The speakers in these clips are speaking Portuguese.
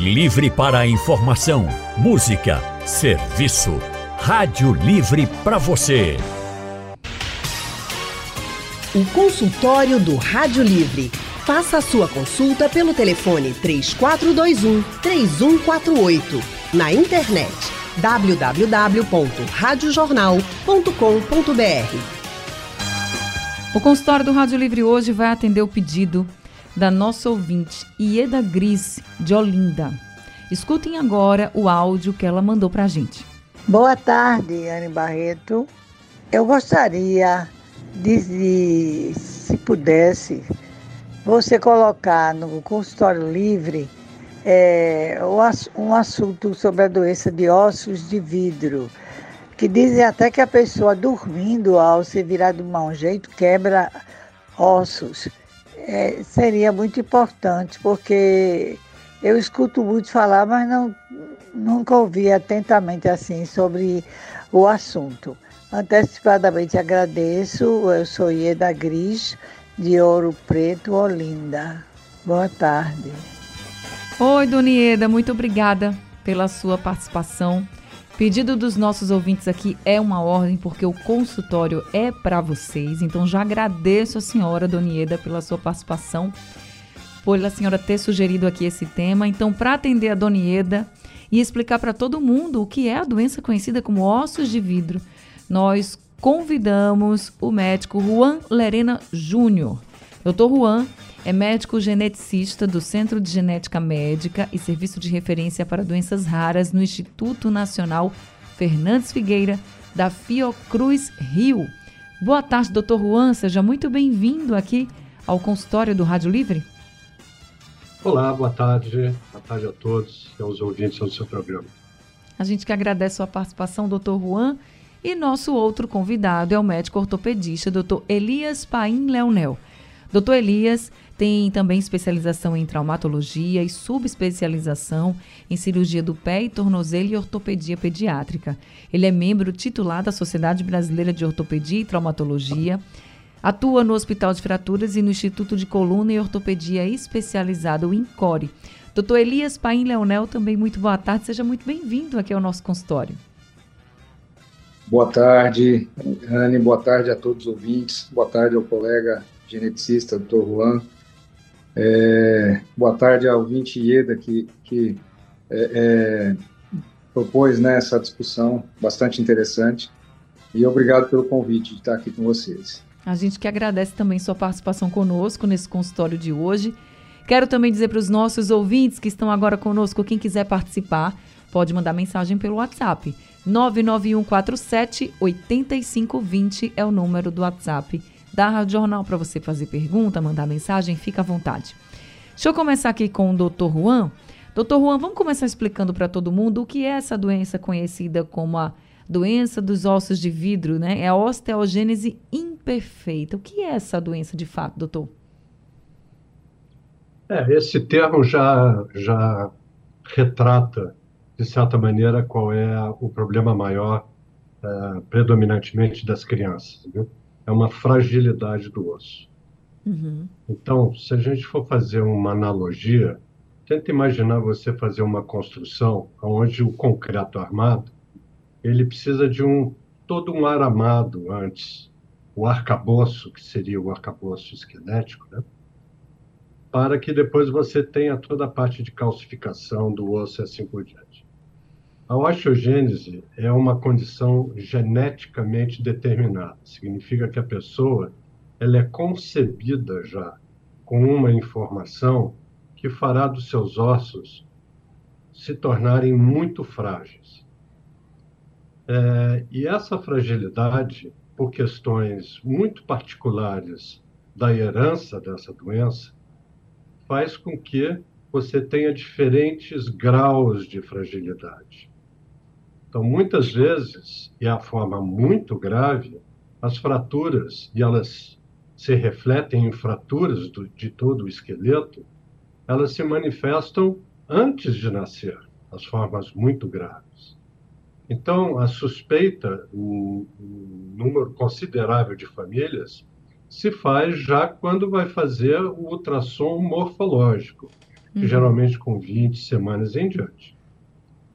Livre para a informação, música, serviço. Rádio Livre para você. O consultório do Rádio Livre. Faça a sua consulta pelo telefone 3421 3148. Na internet www.radiojornal.com.br. O consultório do Rádio Livre hoje vai atender o pedido da nossa ouvinte Ieda Gris, de Olinda. Escutem agora o áudio que ela mandou para a gente. Boa tarde, Anne Barreto. Eu gostaria de, de, se pudesse, você colocar no consultório livre é, um assunto sobre a doença de ossos de vidro, que dizem até que a pessoa dormindo, ao se virar de mau jeito, quebra ossos é, seria muito importante, porque eu escuto muito falar, mas não, nunca ouvi atentamente assim sobre o assunto. Antecipadamente agradeço, eu sou Ieda Gris, de Ouro Preto, Olinda. Boa tarde. Oi, Dona Ieda, muito obrigada pela sua participação. Pedido dos nossos ouvintes aqui é uma ordem, porque o consultório é para vocês. Então já agradeço a senhora, Donieda, pela sua participação, por a senhora ter sugerido aqui esse tema. Então, para atender a Donieda e explicar para todo mundo o que é a doença conhecida como ossos de vidro, nós convidamos o médico Juan Lerena Júnior. Doutor Juan é médico geneticista do Centro de Genética Médica e Serviço de Referência para Doenças Raras no Instituto Nacional Fernandes Figueira, da Fiocruz Rio. Boa tarde, doutor Juan. Seja muito bem-vindo aqui ao consultório do Rádio Livre. Olá, boa tarde. Boa tarde a todos e aos ouvintes do seu programa. A gente que agradece a sua participação, doutor Juan. E nosso outro convidado é o médico ortopedista, doutor Elias Paim Leonel. Doutor Elias tem também especialização em traumatologia e subespecialização em cirurgia do pé e tornozelo e ortopedia pediátrica. Ele é membro titular da Sociedade Brasileira de Ortopedia e Traumatologia. Atua no Hospital de Fraturas e no Instituto de Coluna e Ortopedia Especializado, o INCORE. Doutor Elias Paim Leonel, também muito boa tarde. Seja muito bem-vindo aqui ao nosso consultório. Boa tarde, Anne. Boa tarde a todos os ouvintes. Boa tarde ao colega geneticista, doutor Juan. É, boa tarde ao Vinte Ieda, que, que é, é, propôs né, essa discussão bastante interessante. E obrigado pelo convite de estar aqui com vocês. A gente que agradece também sua participação conosco nesse consultório de hoje. Quero também dizer para os nossos ouvintes que estão agora conosco, quem quiser participar, pode mandar mensagem pelo WhatsApp. 99147 8520 é o número do WhatsApp da Rádio Jornal para você fazer pergunta, mandar mensagem, fica à vontade. Deixa eu começar aqui com o doutor Juan. Doutor Juan, vamos começar explicando para todo mundo o que é essa doença conhecida como a doença dos ossos de vidro, né? É a osteogênese imperfeita. O que é essa doença de fato, doutor? É, esse termo já, já retrata, de certa maneira, qual é o problema maior, é, predominantemente das crianças. Viu? É uma fragilidade do osso. Uhum. Então, se a gente for fazer uma analogia, tenta imaginar você fazer uma construção onde o concreto armado ele precisa de um todo um aramado antes, o arcabouço, que seria o arcabouço esquelético, né? para que depois você tenha toda a parte de calcificação do osso e assim por diante. A osteogênese é uma condição geneticamente determinada. Significa que a pessoa ela é concebida já com uma informação que fará dos seus ossos se tornarem muito frágeis. É, e essa fragilidade, por questões muito particulares da herança dessa doença, faz com que você tenha diferentes graus de fragilidade. Então, muitas vezes, e a forma muito grave, as fraturas, e elas se refletem em fraturas do, de todo o esqueleto, elas se manifestam antes de nascer, as formas muito graves. Então, a suspeita, um, um número considerável de famílias, se faz já quando vai fazer o ultrassom morfológico, uhum. geralmente com 20 semanas em diante,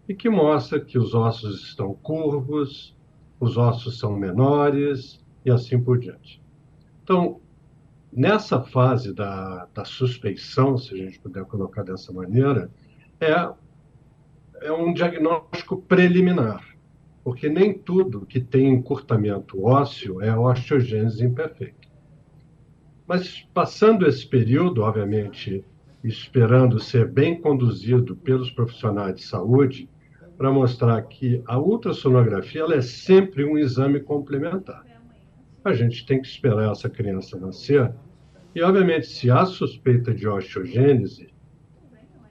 e que mostra que os ossos estão curvos, os ossos são menores e assim por diante. Então, nessa fase da, da suspeição, se a gente puder colocar dessa maneira, é, é um diagnóstico preliminar, porque nem tudo que tem encurtamento ósseo é osteogênese imperfeita. Mas passando esse período, obviamente, esperando ser bem conduzido pelos profissionais de saúde, para mostrar que a ultrassonografia ela é sempre um exame complementar. A gente tem que esperar essa criança nascer e, obviamente, se há suspeita de osteogênese,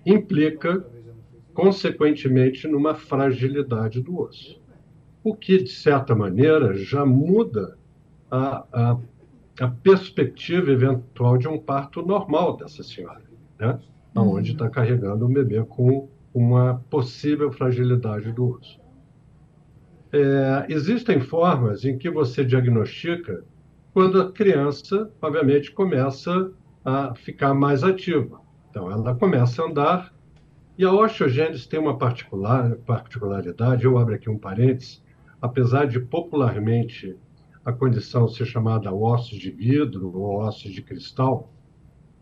implica, consequentemente, numa fragilidade do osso. O que, de certa maneira, já muda a, a, a perspectiva eventual de um parto normal dessa senhora, né? Uhum. onde está carregando um bebê com uma possível fragilidade do osso. É, existem formas em que você diagnostica quando a criança, obviamente, começa a ficar mais ativa. Então, ela começa a andar e a osteogênese tem uma particular, particularidade, eu abro aqui um parênteses, apesar de popularmente a condição ser chamada ossos de vidro ou ossos de cristal,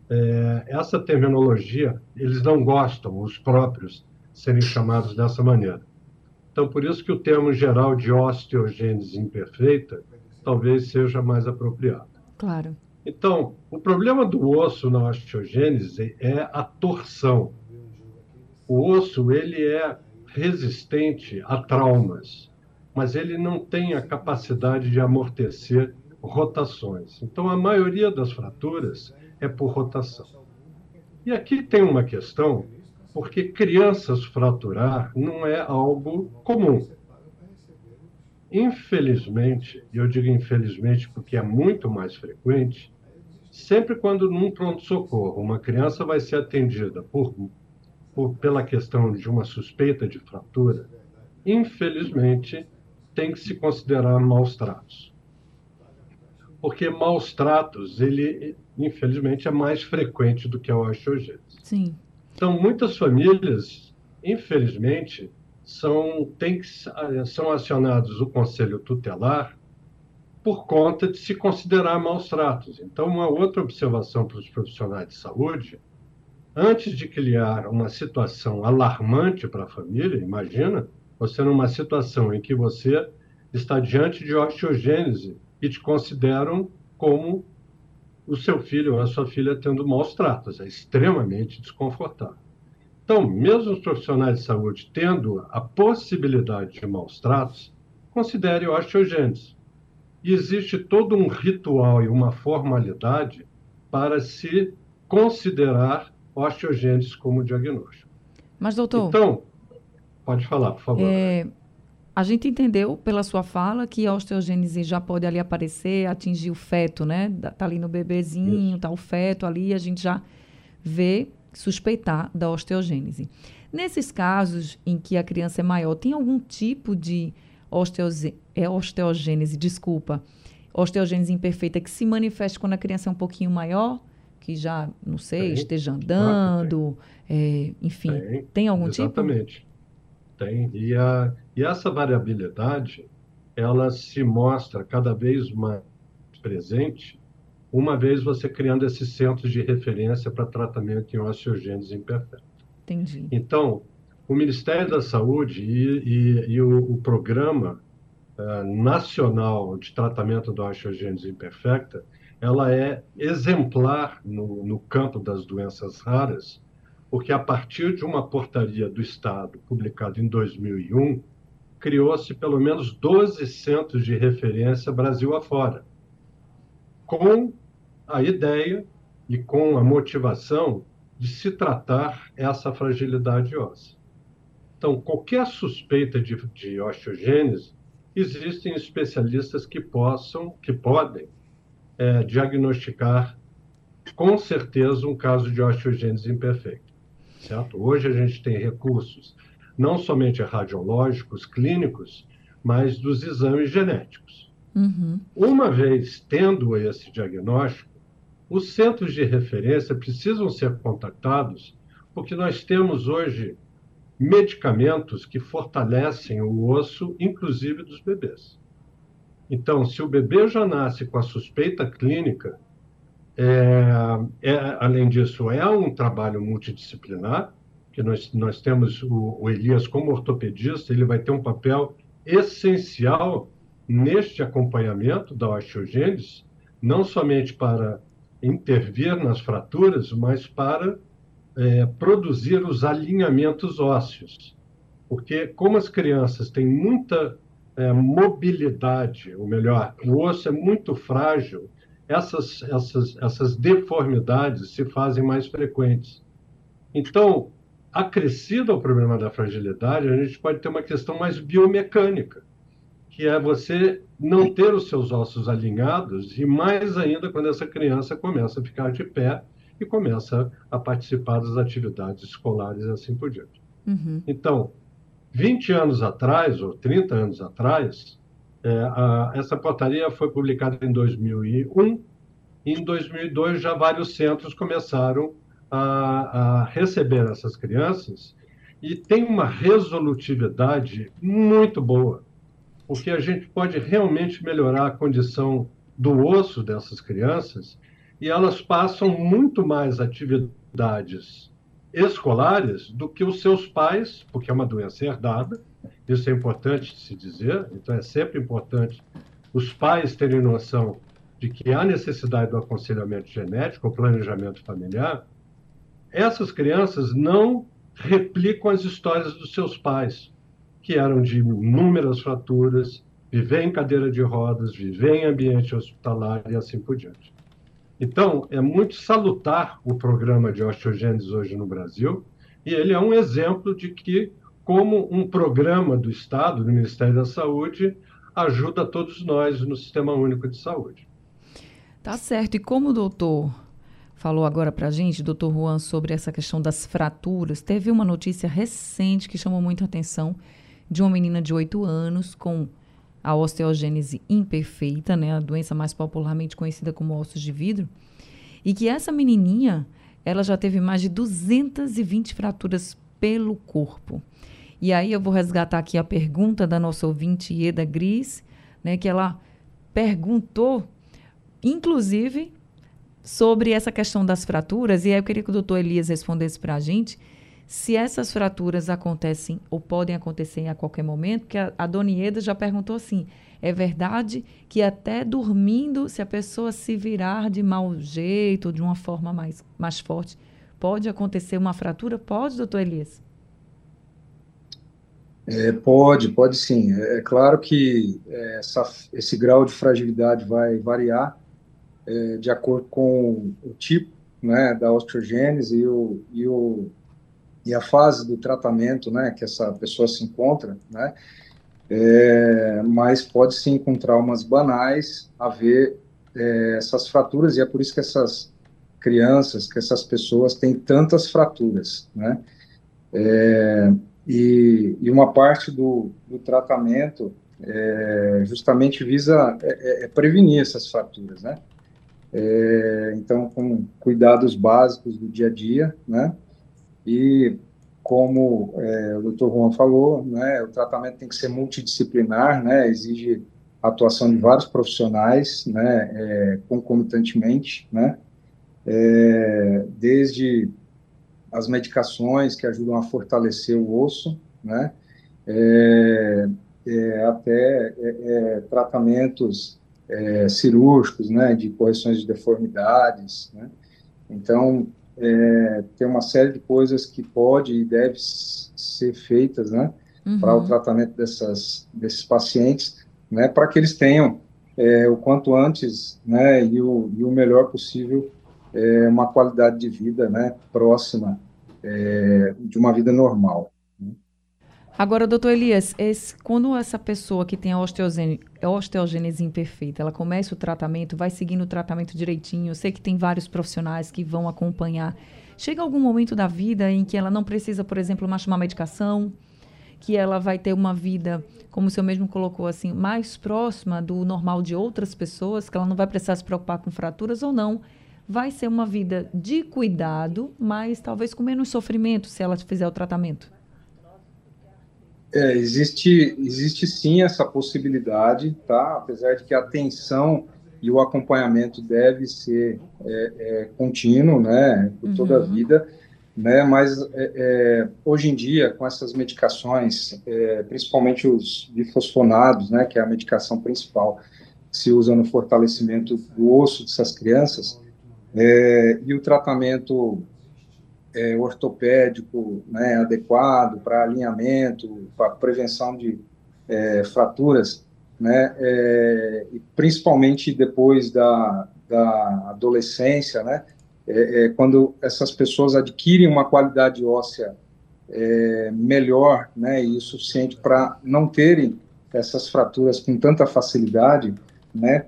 é, essa terminologia, eles não gostam, os próprios, serem chamados dessa maneira. Então, por isso que o termo geral de osteogênese imperfeita talvez seja mais apropriado. Claro. Então, o problema do osso na osteogênese é a torção. O osso ele é resistente a traumas, mas ele não tem a capacidade de amortecer rotações. Então, a maioria das fraturas é por rotação. E aqui tem uma questão, porque crianças fraturar não é algo comum. Infelizmente, e eu digo infelizmente porque é muito mais frequente, sempre quando num pronto-socorro uma criança vai ser atendida por, por, pela questão de uma suspeita de fratura, infelizmente tem que se considerar maus tratos porque maus tratos, ele, infelizmente, é mais frequente do que a osteogênese. Sim. Então, muitas famílias, infelizmente, são, tem, são acionados o conselho tutelar por conta de se considerar maus tratos. Então, uma outra observação para os profissionais de saúde, antes de criar uma situação alarmante para a família, imagina você numa situação em que você está diante de osteogênese e te consideram como o seu filho ou a sua filha tendo maus tratos. É extremamente desconfortável. Então, mesmo os profissionais de saúde tendo a possibilidade de maus tratos, considere osteogênese. E existe todo um ritual e uma formalidade para se considerar osteogênese como diagnóstico. Mas, doutor. Então, pode falar, por favor. É, a gente entendeu pela sua fala que a osteogênese já pode ali aparecer, atingir o feto, né? Tá ali no bebezinho, Isso. tá o feto ali, a gente já vê, suspeitar da osteogênese. Nesses casos em que a criança é maior, tem algum tipo de osteose, é osteogênese, desculpa, osteogênese imperfeita que se manifesta quando a criança é um pouquinho maior, que já, não sei, tem. esteja andando, é, enfim, tem, tem algum Exatamente. tipo? Exatamente. Tem. E, a, e essa variabilidade, ela se mostra cada vez mais presente, uma vez você criando esses centros de referência para tratamento em osteogênese imperfeita. Entendi. Então, o Ministério da Saúde e, e, e o, o, Programa uh, Nacional de Tratamento da Osteogênese Imperfecta, ela é exemplar no, no campo das doenças raras, porque a partir de uma portaria do Estado, publicada em 2001, criou-se pelo menos 12 centros de referência Brasil afora, com a ideia e com a motivação de se tratar essa fragilidade óssea. Então, qualquer suspeita de, de osteogênese, existem especialistas que possam, que podem é, diagnosticar com certeza um caso de osteogênese imperfeita certo? Hoje a gente tem recursos não somente radiológicos, clínicos, mas dos exames genéticos. Uhum. Uma vez tendo esse diagnóstico, os centros de referência precisam ser contactados porque nós temos hoje medicamentos que fortalecem o osso, inclusive dos bebês. Então, se o bebê já nasce com a suspeita clínica, é, é, além disso, é um trabalho multidisciplinar, que nós, nós temos o, o Elias como ortopedista, ele vai ter um papel essencial neste acompanhamento da osteogênese, não somente para intervir nas fraturas, mas para é, produzir os alinhamentos ósseos. Porque, como as crianças têm muita é, mobilidade, ou melhor, o osso é muito frágil, essas, essas, essas deformidades se fazem mais frequentes. Então, acrescido ao problema da fragilidade, a gente pode ter uma questão mais biomecânica, que é você não ter os seus ossos alinhados, e mais ainda quando essa criança começa a ficar de pé e começa a participar das atividades escolares e assim por diante. Uhum. Então, 20 anos atrás, ou 30 anos atrás, é, a, essa portaria foi publicada em 2001, e em 2002 já vários centros começaram a, a receber essas crianças e tem uma resolutividade muito boa, porque a gente pode realmente melhorar a condição do osso dessas crianças e elas passam muito mais atividades escolares do que os seus pais, porque é uma doença herdada, isso é importante se dizer, então é sempre importante os pais terem noção de que há necessidade do aconselhamento genético, o planejamento familiar, essas crianças não replicam as histórias dos seus pais, que eram de inúmeras fraturas, viver em cadeira de rodas, viver em ambiente hospitalar e assim por diante. Então, é muito salutar o programa de osteogênese hoje no Brasil, e ele é um exemplo de que, como um programa do Estado, do Ministério da Saúde, ajuda todos nós no Sistema Único de Saúde. Tá certo. E como o doutor falou agora para a gente, doutor Juan, sobre essa questão das fraturas, teve uma notícia recente que chamou muito a atenção de uma menina de 8 anos com a osteogênese imperfeita, né, a doença mais popularmente conhecida como ossos de vidro, e que essa menininha, ela já teve mais de 220 fraturas pelo corpo. E aí eu vou resgatar aqui a pergunta da nossa ouvinte Ieda Gris, né, que ela perguntou, inclusive, sobre essa questão das fraturas, e aí eu queria que o doutor Elias respondesse para a gente se essas fraturas acontecem ou podem acontecer a qualquer momento, porque a, a Dona Ieda já perguntou assim, é verdade que até dormindo, se a pessoa se virar de mau jeito, de uma forma mais, mais forte, pode acontecer uma fratura? Pode, doutor Elias? É, pode, pode sim. É, é claro que é, essa, esse grau de fragilidade vai variar é, de acordo com o tipo né, da osteogênese e, o, e, o, e a fase do tratamento né, que essa pessoa se encontra, né, é, mas pode sim, com traumas banais, haver é, essas fraturas, e é por isso que essas crianças, que essas pessoas têm tantas fraturas, né, é, e, e, uma parte do, do tratamento é, justamente visa é, é, prevenir essas fraturas, né, é, então, com cuidados básicos do dia a dia, né? E como é, o Dr. Juan falou, né, o tratamento tem que ser multidisciplinar, né? Exige atuação de vários profissionais, né? É, concomitantemente, né? É, desde as medicações que ajudam a fortalecer o osso, né? É, é, até é, tratamentos é, cirúrgicos, né, de correções de deformidades, né? Então, é, tem uma série de coisas que pode e deve ser feitas, né, uhum. para o tratamento dessas, desses pacientes, né, para que eles tenham é, o quanto antes, né, e o, e o melhor possível, é, uma qualidade de vida, né, próxima é, de uma vida normal. Agora, doutor Elias, esse, quando essa pessoa que tem a osteogênese, osteogênese imperfeita, ela começa o tratamento, vai seguindo o tratamento direitinho, eu sei que tem vários profissionais que vão acompanhar. Chega algum momento da vida em que ela não precisa, por exemplo, mais tomar medicação, que ela vai ter uma vida, como o senhor mesmo colocou assim, mais próxima do normal de outras pessoas, que ela não vai precisar se preocupar com fraturas ou não. vai ser uma vida de cuidado, mas talvez com menos sofrimento se ela fizer o tratamento? É, existe, existe sim essa possibilidade, tá? Apesar de que a atenção e o acompanhamento deve ser é, é, contínuo, né, por toda uhum. a vida, né? Mas é, é, hoje em dia, com essas medicações, é, principalmente os bifosfonados, né, que é a medicação principal que se usa no fortalecimento do osso dessas crianças, e o tratamento é, ortopédico né, adequado para alinhamento, para prevenção de é, fraturas, né, é, e principalmente depois da, da adolescência, né, é, é, quando essas pessoas adquirem uma qualidade óssea é, melhor né, e suficiente para não terem essas fraturas com tanta facilidade, né,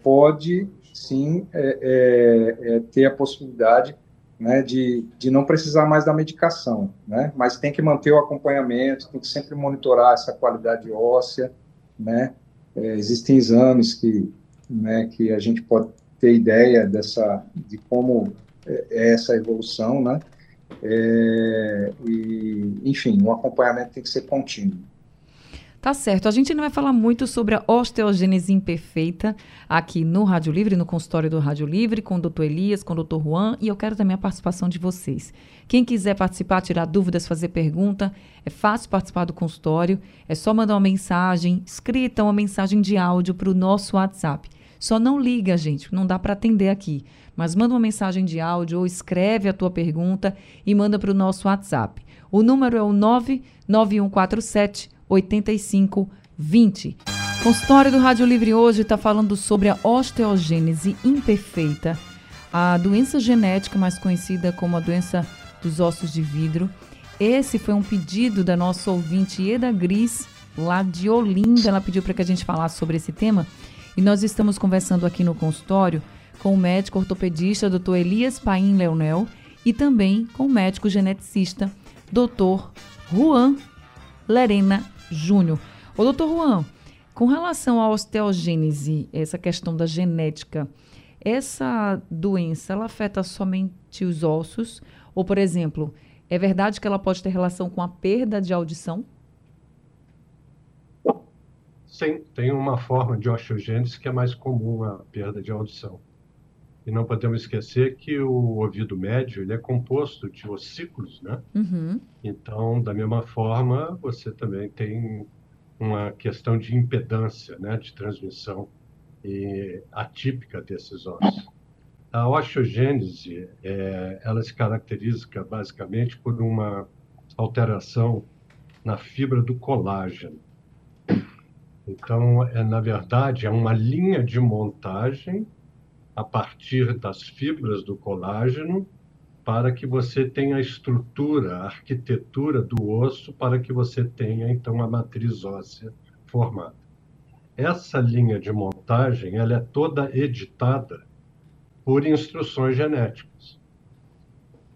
pode sim ter a possibilidade né, de, de não precisar mais da medicação, né, mas tem que manter o acompanhamento, tem que sempre monitorar essa qualidade óssea, né, é, existem exames que, né, que a gente pode ter ideia dessa, de como é, é essa evolução, né, é, e, enfim, o acompanhamento tem que ser contínuo. Tá certo. A gente não vai falar muito sobre a osteogênese imperfeita aqui no Rádio Livre, no consultório do Rádio Livre, com o doutor Elias, com o doutor Juan, e eu quero também a participação de vocês. Quem quiser participar, tirar dúvidas, fazer pergunta, é fácil participar do consultório, é só mandar uma mensagem escrita, uma mensagem de áudio para o nosso WhatsApp. Só não liga, gente, não dá para atender aqui. Mas manda uma mensagem de áudio ou escreve a tua pergunta e manda para o nosso WhatsApp. O número é o 99147 8520. Consultório do Rádio Livre hoje está falando sobre a osteogênese imperfeita, a doença genética mais conhecida como a doença dos ossos de vidro. Esse foi um pedido da nossa ouvinte Eda Gris, lá de Olinda. Ela pediu para que a gente falasse sobre esse tema. E nós estamos conversando aqui no consultório com o médico ortopedista Dr. Elias Paim Leonel e também com o médico geneticista Dr. Juan Lerena Júnior. Ô, doutor Juan, com relação à osteogênese, essa questão da genética, essa doença, ela afeta somente os ossos? Ou, por exemplo, é verdade que ela pode ter relação com a perda de audição? Sim, tem uma forma de osteogênese que é mais comum a perda de audição. E não podemos esquecer que o ouvido médio ele é composto de ossículos, né? Uhum. Então, da mesma forma, você também tem uma questão de impedância, né, de transmissão e atípica desses ossos. A osteogênese, é, ela se caracteriza basicamente por uma alteração na fibra do colágeno. Então, é, na verdade, é uma linha de montagem a partir das fibras do colágeno para que você tenha a estrutura, a arquitetura do osso para que você tenha então a matriz óssea formada. Essa linha de montagem, ela é toda editada por instruções genéticas.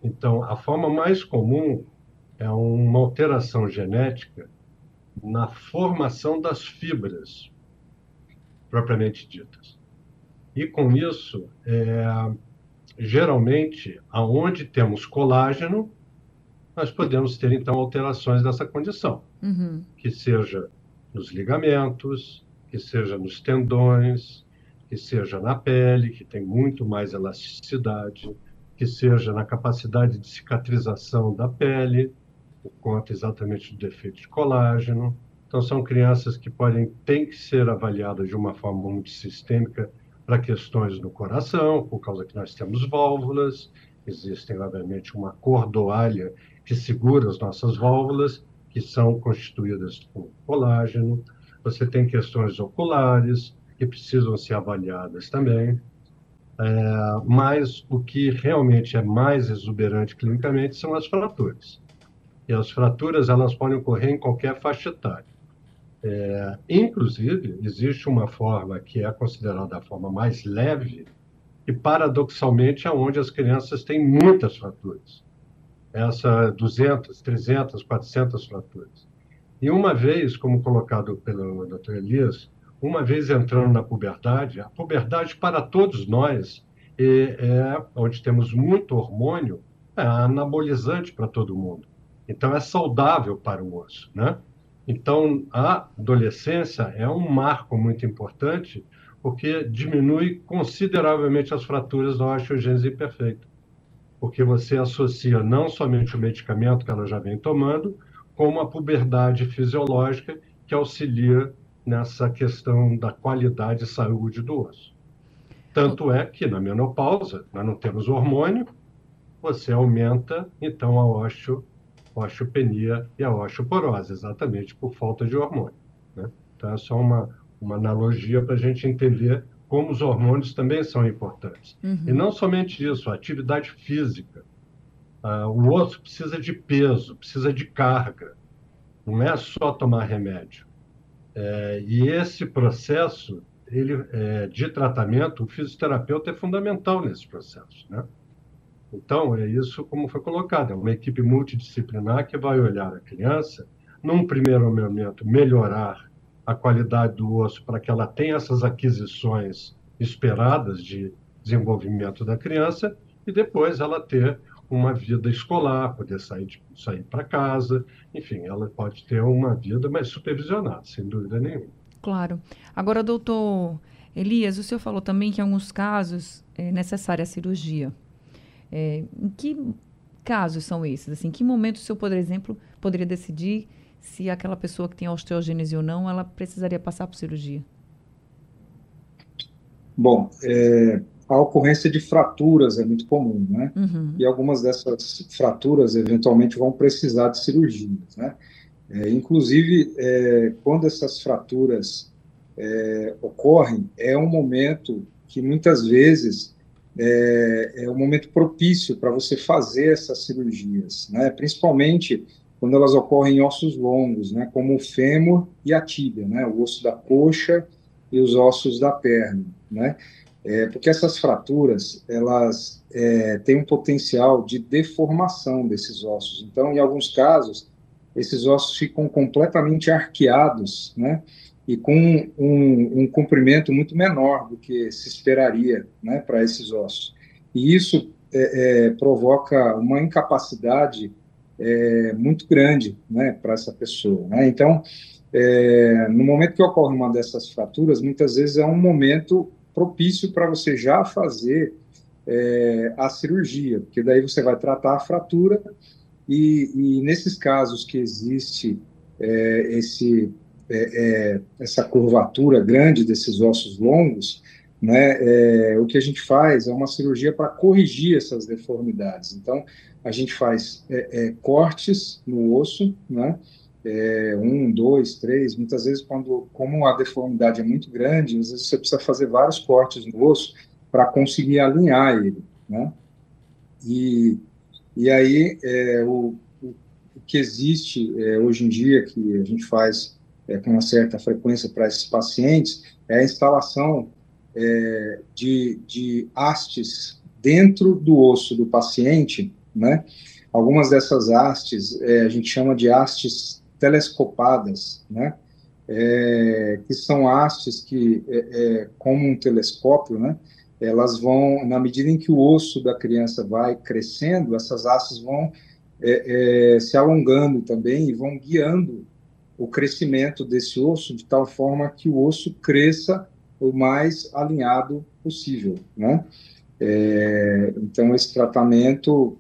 Então, a forma mais comum é uma alteração genética na formação das fibras propriamente ditas. E com isso, é, geralmente, aonde temos colágeno, nós podemos ter então alterações dessa condição, uhum. que seja nos ligamentos, que seja nos tendões, que seja na pele, que tem muito mais elasticidade, que seja na capacidade de cicatrização da pele, por conta exatamente do defeito de colágeno. Então, são crianças que podem, têm que ser avaliadas de uma forma muito sistêmica para questões no coração, por causa que nós temos válvulas, existem, obviamente, uma cordoalha que segura as nossas válvulas, que são constituídas por colágeno. Você tem questões oculares, que precisam ser avaliadas também. É, mas o que realmente é mais exuberante clinicamente são as fraturas. E as fraturas elas podem ocorrer em qualquer faixa etária. É, inclusive, existe uma forma que é considerada a forma mais leve, e paradoxalmente é onde as crianças têm muitas fraturas. Essa 200, 300, 400 fraturas. E uma vez, como colocado pelo Dr. Elias, uma vez entrando na puberdade, a puberdade para todos nós e é onde temos muito hormônio, é anabolizante para todo mundo. Então, é saudável para o osso, né? Então, a adolescência é um marco muito importante, porque diminui consideravelmente as fraturas da osteogênese imperfeita. Porque você associa não somente o medicamento que ela já vem tomando, como a puberdade fisiológica que auxilia nessa questão da qualidade e saúde do osso. Tanto é que na menopausa, nós não temos hormônio, você aumenta então a osteo osteopenia e a osteoporose, exatamente por falta de hormônio. Né? Então, é só uma, uma analogia para a gente entender como os hormônios também são importantes. Uhum. E não somente isso, a atividade física. Uh, o osso precisa de peso, precisa de carga, não é só tomar remédio. É, e esse processo ele, é, de tratamento, o fisioterapeuta é fundamental nesse processo. Né? Então, é isso como foi colocado, é uma equipe multidisciplinar que vai olhar a criança, num primeiro momento, melhorar a qualidade do osso para que ela tenha essas aquisições esperadas de desenvolvimento da criança e depois ela ter uma vida escolar, poder sair, sair para casa, enfim, ela pode ter uma vida mais supervisionada, sem dúvida nenhuma. Claro. Agora, doutor Elias, o senhor falou também que em alguns casos é necessária a cirurgia. É, em que casos são esses? Assim, em que momento o senhor, por exemplo, poderia decidir se aquela pessoa que tem osteogênese ou não, ela precisaria passar por cirurgia? Bom, é, a ocorrência de fraturas é muito comum, né? Uhum. E algumas dessas fraturas eventualmente vão precisar de cirurgias, né? É, inclusive, é, quando essas fraturas é, ocorrem, é um momento que muitas vezes é, é um momento propício para você fazer essas cirurgias, né? principalmente quando elas ocorrem em ossos longos, né? como o fêmur e a tíbia, né? o osso da coxa e os ossos da perna. Né? É, porque essas fraturas elas é, têm um potencial de deformação desses ossos. Então, em alguns casos, esses ossos ficam completamente arqueados, né? E com um, um comprimento muito menor do que se esperaria né, para esses ossos. E isso é, é, provoca uma incapacidade é, muito grande né, para essa pessoa. Né? Então, é, no momento que ocorre uma dessas fraturas, muitas vezes é um momento propício para você já fazer é, a cirurgia, porque daí você vai tratar a fratura e, e nesses casos que existe é, esse é, é, essa curvatura grande desses ossos longos, né, é, o que a gente faz é uma cirurgia para corrigir essas deformidades. Então, a gente faz é, é, cortes no osso, né, é, um, dois, três, muitas vezes, quando, como a deformidade é muito grande, às vezes você precisa fazer vários cortes no osso para conseguir alinhar ele, né, e, e aí o, o, o que existe hoje em dia, que a gente faz é, com uma certa frequência para esses pacientes é a instalação é, de, de hastes dentro do osso do paciente, né? Algumas dessas hastes é, a gente chama de hastes telescopadas, né? É, que são hastes que, é, é, como um telescópio, né? Elas vão, na medida em que o osso da criança vai crescendo, essas hastes vão é, se alongando também e vão guiando o crescimento desse osso de tal forma que o osso cresça o mais alinhado possível, né? É, então esse tratamento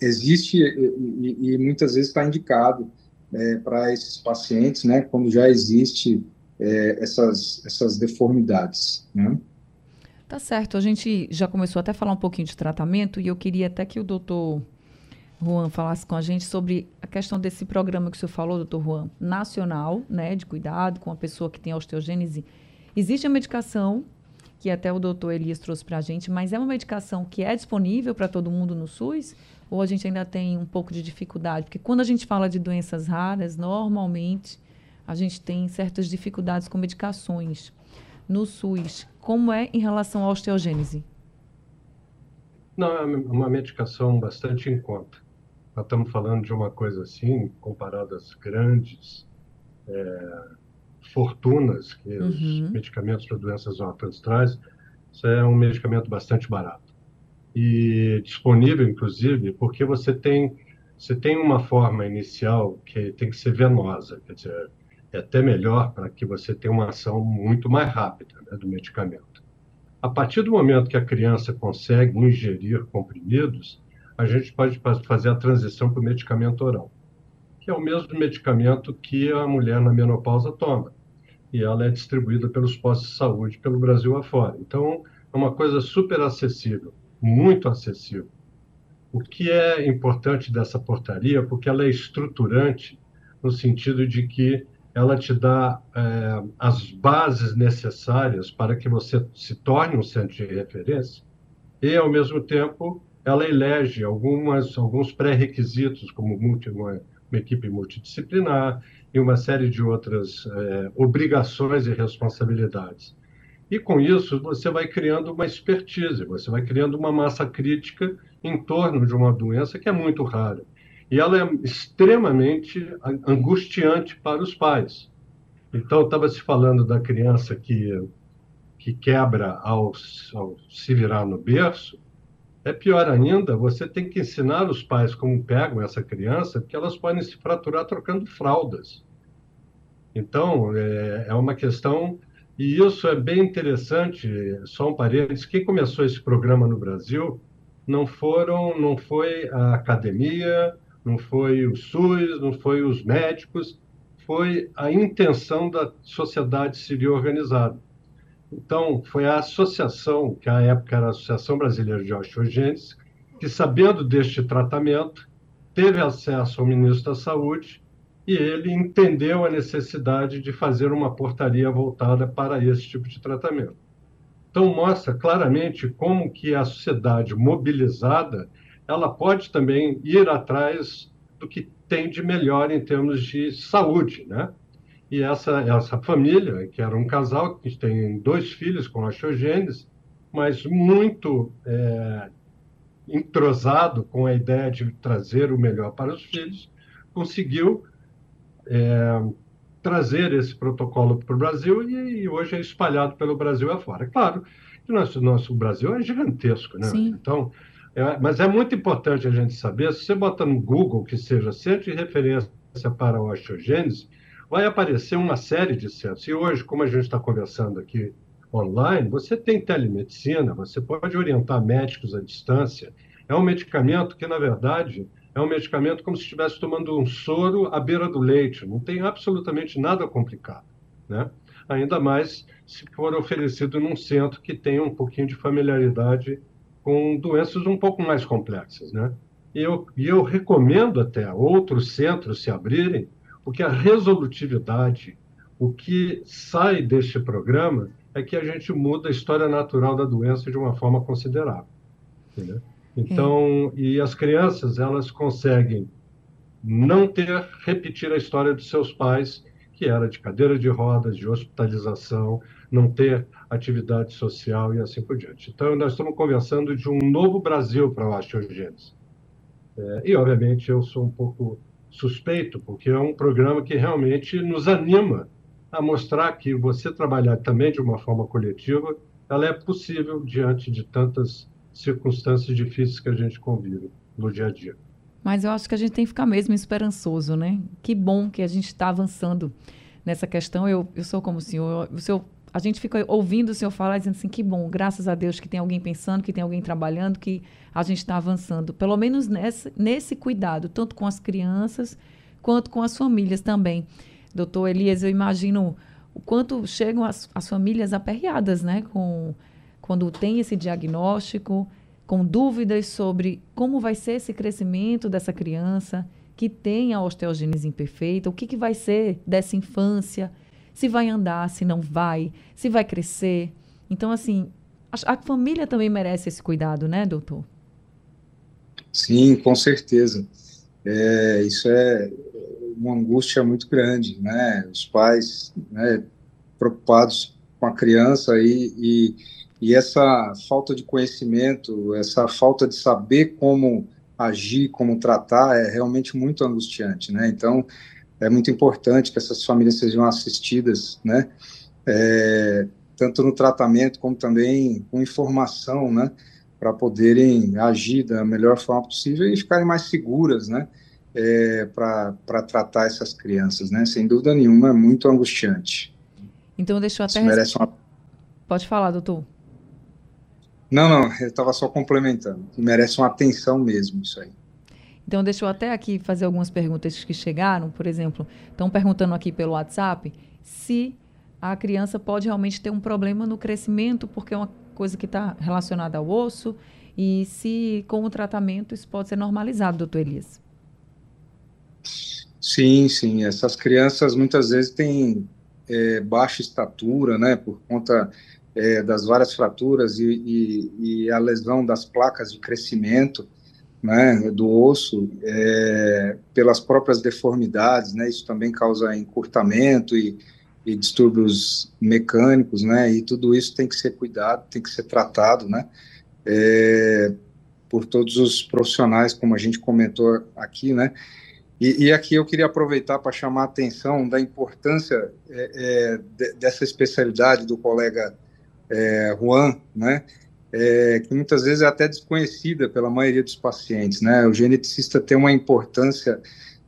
existe e, e, e muitas vezes está indicado é, para esses pacientes, né? Quando já existe é, essas essas deformidades, né? Tá certo. A gente já começou até a falar um pouquinho de tratamento e eu queria até que o doutor Juan falasse com a gente sobre a questão desse programa que o senhor falou, doutor Juan, nacional, né, de cuidado com a pessoa que tem osteogênese. Existe a medicação, que até o doutor Elias trouxe para a gente, mas é uma medicação que é disponível para todo mundo no SUS? Ou a gente ainda tem um pouco de dificuldade? Porque quando a gente fala de doenças raras, normalmente a gente tem certas dificuldades com medicações no SUS. Como é em relação à osteogênese? Não, é uma medicação bastante em conta. Nós estamos falando de uma coisa assim, comparado às grandes é, fortunas que uhum. os medicamentos para doenças orfãs trazem, Isso é um medicamento bastante barato e disponível, inclusive, porque você tem você tem uma forma inicial que tem que ser venosa, quer dizer, é até melhor para que você tenha uma ação muito mais rápida né, do medicamento. A partir do momento que a criança consegue ingerir comprimidos, a gente pode fazer a transição para o medicamento oral, que é o mesmo medicamento que a mulher na menopausa toma. E ela é distribuída pelos postos de saúde pelo Brasil afora. Então, é uma coisa super acessível, muito acessível. O que é importante dessa portaria, porque ela é estruturante no sentido de que ela te dá é, as bases necessárias para que você se torne um centro de referência e, ao mesmo tempo, ela elege algumas, alguns pré-requisitos, como multi, uma, uma, equipe multidisciplinar e uma série de outras é, obrigações e responsabilidades. E com isso, você vai criando uma expertise, você vai criando uma massa crítica em torno de uma doença que é muito rara. E ela é extremamente angustiante para os pais. Então, estava se falando da criança que, que quebra ao, ao se virar no berço. É pior ainda, você tem que ensinar os pais como pegam essa criança, porque elas podem se fraturar trocando fraldas. Então, é, é uma questão e isso é bem interessante, só um parênteses, quem começou esse programa no Brasil não foram, não foi a academia, não foi o SUS, não foi os médicos, foi a intenção da sociedade civil organizada. Então, foi a associação, que à época era a Associação Brasileira de Osteogênese, que, sabendo deste tratamento, teve acesso ao ministro da Saúde e ele entendeu a necessidade de fazer uma portaria voltada para esse tipo de tratamento. Então mostra claramente como que a sociedade mobilizada ela pode também ir atrás do que tem de melhor em termos de saúde, né? E essa essa família, que era um casal que tem dois filhos com osteogênese, mas muito é, entrosado com a ideia de trazer o melhor para os filhos, conseguiu é, trazer esse protocolo para o Brasil e, e, hoje é espalhado pelo Brasil afora. É claro que o nosso, nosso Brasil é gigantesco, né? Sim. Então, é, mas é muito importante a gente saber, se você bota no Google que seja centro de referência para a osteogênese, vai aparecer uma série de centros. E hoje, como a gente está conversando aqui online, você tem telemedicina, você pode orientar médicos à distância. É um medicamento que, na verdade, é um medicamento como se estivesse tomando um soro à beira do leite, não tem absolutamente nada complicado, né? Ainda mais se for oferecido num centro que tenha um pouquinho de familiaridade com doenças um pouco mais complexas, né? E eu, e eu recomendo até outros centros se abrirem, porque a resolutividade, o que sai deste programa é que a gente muda a história natural da doença de uma forma considerável. Entendeu? Então, é. e as crianças, elas conseguem não ter, repetir a história dos seus pais, que era de cadeira de rodas, de hospitalização, não ter atividade social e assim por diante. Então, nós estamos conversando de um novo Brasil para a osteogênese. É, e, obviamente, eu sou um pouco suspeito, porque é um programa que realmente nos anima a mostrar que você trabalhar também de uma forma coletiva, ela é possível diante de tantas circunstâncias difíceis que a gente convive no dia a dia. Mas eu acho que a gente tem que ficar mesmo esperançoso, né? Que bom que a gente está avançando nessa questão. Eu, eu sou como o senhor, o senhor, a gente fica ouvindo o senhor falar dizendo assim, que bom, graças a Deus que tem alguém pensando, que tem alguém trabalhando, que a gente está avançando. Pelo menos nesse, nesse cuidado, tanto com as crianças quanto com as famílias também. Doutor Elias, eu imagino o quanto chegam as, as famílias aperreadas, né? Com quando tem esse diagnóstico, com dúvidas sobre como vai ser esse crescimento dessa criança que tem a osteogênese imperfeita, o que, que vai ser dessa infância, se vai andar, se não vai, se vai crescer. Então, assim, a, a família também merece esse cuidado, né, doutor? Sim, com certeza. É, isso é uma angústia muito grande, né? Os pais né, preocupados com a criança e, e e essa falta de conhecimento, essa falta de saber como agir, como tratar, é realmente muito angustiante, né? Então, é muito importante que essas famílias sejam assistidas, né? É, tanto no tratamento como também com informação, né, para poderem agir da melhor forma possível e ficarem mais seguras, né, é, para tratar essas crianças, né, sem dúvida nenhuma, é muito angustiante. Então, deixa eu até... merece uma... Pode falar, doutor. Não, não, eu estava só complementando. Merece uma atenção mesmo isso aí. Então, deixa eu até aqui fazer algumas perguntas que chegaram. Por exemplo, estão perguntando aqui pelo WhatsApp se a criança pode realmente ter um problema no crescimento, porque é uma coisa que está relacionada ao osso, e se com o tratamento isso pode ser normalizado, doutor Elias. Sim, sim. Essas crianças muitas vezes têm é, baixa estatura, né, por conta é, das várias fraturas e, e, e, a lesão das placas de crescimento né, do osso é, pelas próprias deformidades, né, isso também causa encurtamento e, e, distúrbios mecânicos, né, e tudo isso tem que ser cuidado, tem que ser tratado, né, é, por todos os profissionais, como a gente comentou aqui, né, e, e aqui eu queria aproveitar para chamar a atenção da importância é, é de, dessa especialidade do colega é, Juan, né, é, que muitas vezes é até desconhecida pela maioria dos pacientes, né? O geneticista tem uma importância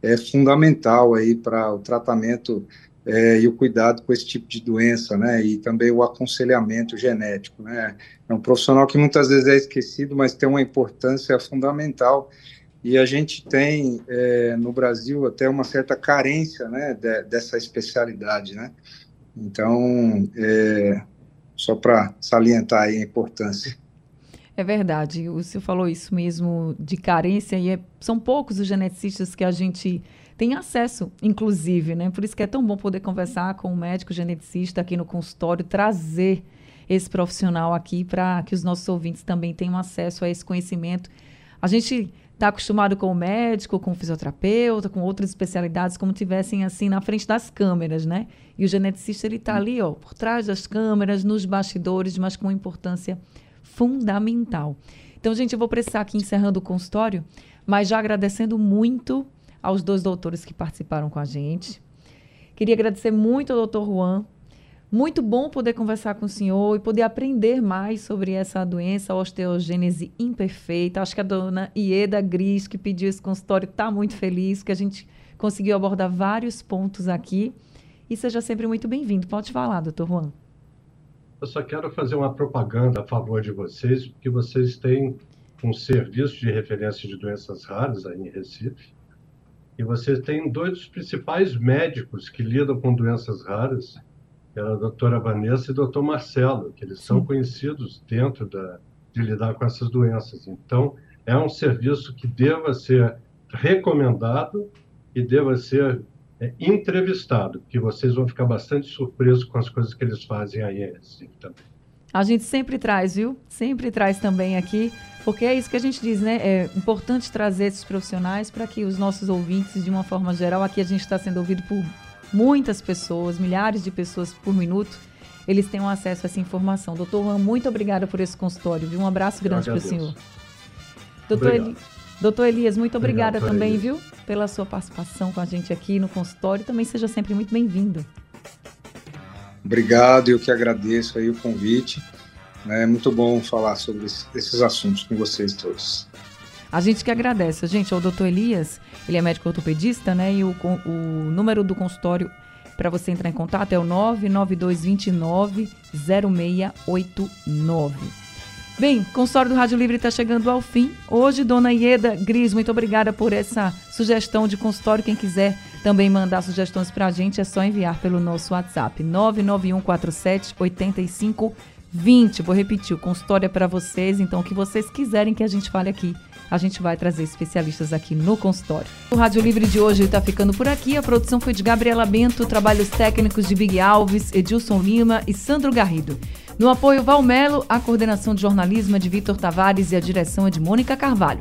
é, fundamental aí para o tratamento é, e o cuidado com esse tipo de doença, né? E também o aconselhamento genético, né? É um profissional que muitas vezes é esquecido, mas tem uma importância fundamental. E a gente tem é, no Brasil até uma certa carência, né? De, dessa especialidade, né? Então, é, só para salientar a importância. É verdade, o senhor falou isso mesmo de carência, e é, são poucos os geneticistas que a gente tem acesso, inclusive, né? Por isso que é tão bom poder conversar com um médico geneticista aqui no consultório, trazer esse profissional aqui para que os nossos ouvintes também tenham acesso a esse conhecimento. A gente está acostumado com o médico, com o fisioterapeuta, com outras especialidades, como tivessem assim na frente das câmeras, né? E o geneticista ele está ali, ó, por trás das câmeras, nos bastidores, mas com importância fundamental. Então, gente, eu vou precisar aqui encerrando o consultório, mas já agradecendo muito aos dois doutores que participaram com a gente. Queria agradecer muito ao doutor Juan muito bom poder conversar com o senhor e poder aprender mais sobre essa doença, a osteogênese imperfeita. Acho que a dona Ieda Gris, que pediu esse consultório, está muito feliz, que a gente conseguiu abordar vários pontos aqui. E seja sempre muito bem-vindo. Pode falar, doutor Juan. Eu só quero fazer uma propaganda a favor de vocês, porque vocês têm um serviço de referência de doenças raras aí em Recife. E vocês têm dois dos principais médicos que lidam com doenças raras, era a doutora Vanessa e o doutor Marcelo, que eles são conhecidos dentro da, de lidar com essas doenças. Então, é um serviço que deva ser recomendado e deva ser é, entrevistado, que vocês vão ficar bastante surpresos com as coisas que eles fazem aí em Recife também. A gente sempre traz, viu? Sempre traz também aqui, porque é isso que a gente diz, né? É importante trazer esses profissionais para que os nossos ouvintes, de uma forma geral, aqui a gente está sendo ouvido por muitas pessoas, milhares de pessoas por minuto, eles tenham acesso a essa informação. Doutor Juan, muito obrigada por esse consultório, viu? Um abraço grande para o senhor. Doutor, Eli... Doutor Elias, muito obrigada Obrigado, também, viu, pela sua participação com a gente aqui no consultório. Também seja sempre muito bem-vindo. Obrigado, eu que agradeço aí o convite. É muito bom falar sobre esses assuntos com vocês todos. A gente que agradece. Gente, o doutor Elias, ele é médico ortopedista, né? E o, o número do consultório para você entrar em contato é o 99229 0689. Bem, o consultório do Rádio Livre está chegando ao fim. Hoje, dona Ieda Gris, muito obrigada por essa sugestão de consultório. Quem quiser também mandar sugestões para a gente, é só enviar pelo nosso WhatsApp, 99147 8520. Vou repetir, o consultório é para vocês, então o que vocês quiserem que a gente fale aqui a gente vai trazer especialistas aqui no consultório. O Rádio Livre de hoje está ficando por aqui. A produção foi de Gabriela Bento, trabalhos técnicos de Big Alves, Edilson Lima e Sandro Garrido. No apoio Valmelo, a coordenação de jornalismo é de Vitor Tavares e a direção é de Mônica Carvalho.